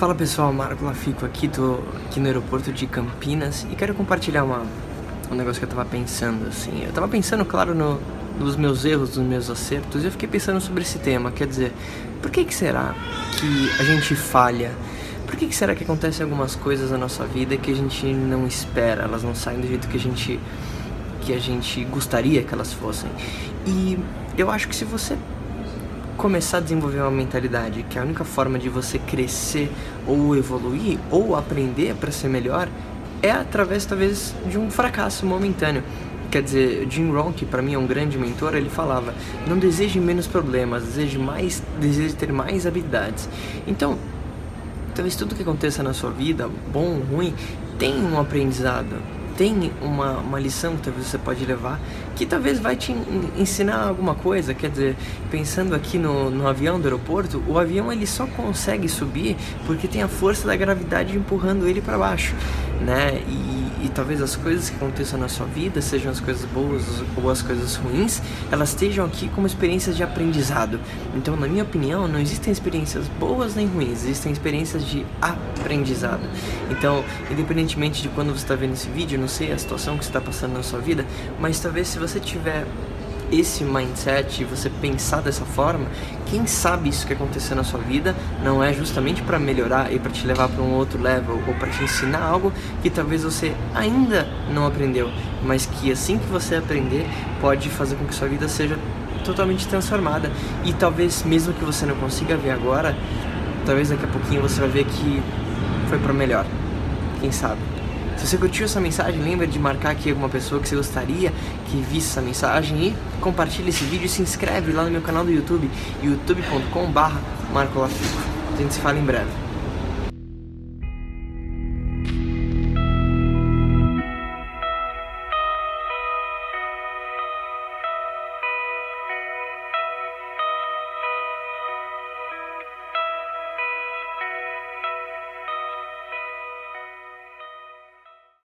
Fala pessoal, Marco Lafico aqui, tô aqui no aeroporto de Campinas e quero compartilhar uma, um negócio que eu tava pensando, assim. Eu tava pensando, claro, no, nos meus erros, nos meus acertos, e eu fiquei pensando sobre esse tema, quer dizer, por que que será que a gente falha? Por que que será que acontecem algumas coisas na nossa vida que a gente não espera, elas não saem do jeito que a gente que a gente gostaria que elas fossem? E eu acho que se você começar a desenvolver uma mentalidade que a única forma de você crescer ou evoluir ou aprender para ser melhor é através talvez de um fracasso momentâneo. Quer dizer, Jim Rohn, que para mim é um grande mentor, ele falava: não deseje menos problemas, deseje mais, deseje ter mais habilidades. Então, talvez tudo que aconteça na sua vida, bom ou ruim, tem um aprendizado tem uma, uma lição que talvez você pode levar, que talvez vai te ensinar alguma coisa. Quer dizer, pensando aqui no, no avião do aeroporto, o avião ele só consegue subir porque tem a força da gravidade empurrando ele para baixo, né? E e talvez as coisas que aconteçam na sua vida, sejam as coisas boas ou as coisas ruins, elas estejam aqui como experiências de aprendizado. Então, na minha opinião, não existem experiências boas nem ruins, existem experiências de aprendizado. Então, independentemente de quando você está vendo esse vídeo, não sei a situação que você está passando na sua vida, mas talvez se você tiver esse mindset e você pensar dessa forma, quem sabe isso que aconteceu na sua vida não é justamente para melhorar e para te levar para um outro level ou para te ensinar algo que talvez você ainda não aprendeu, mas que assim que você aprender pode fazer com que sua vida seja totalmente transformada e talvez mesmo que você não consiga ver agora, talvez daqui a pouquinho você vai ver que foi para melhor. Quem sabe? Se você curtiu essa mensagem, lembra de marcar aqui alguma pessoa que você gostaria que visse essa mensagem e compartilha esse vídeo e se inscreve lá no meu canal do YouTube, youtube.com/marcolafico. A gente se fala em breve.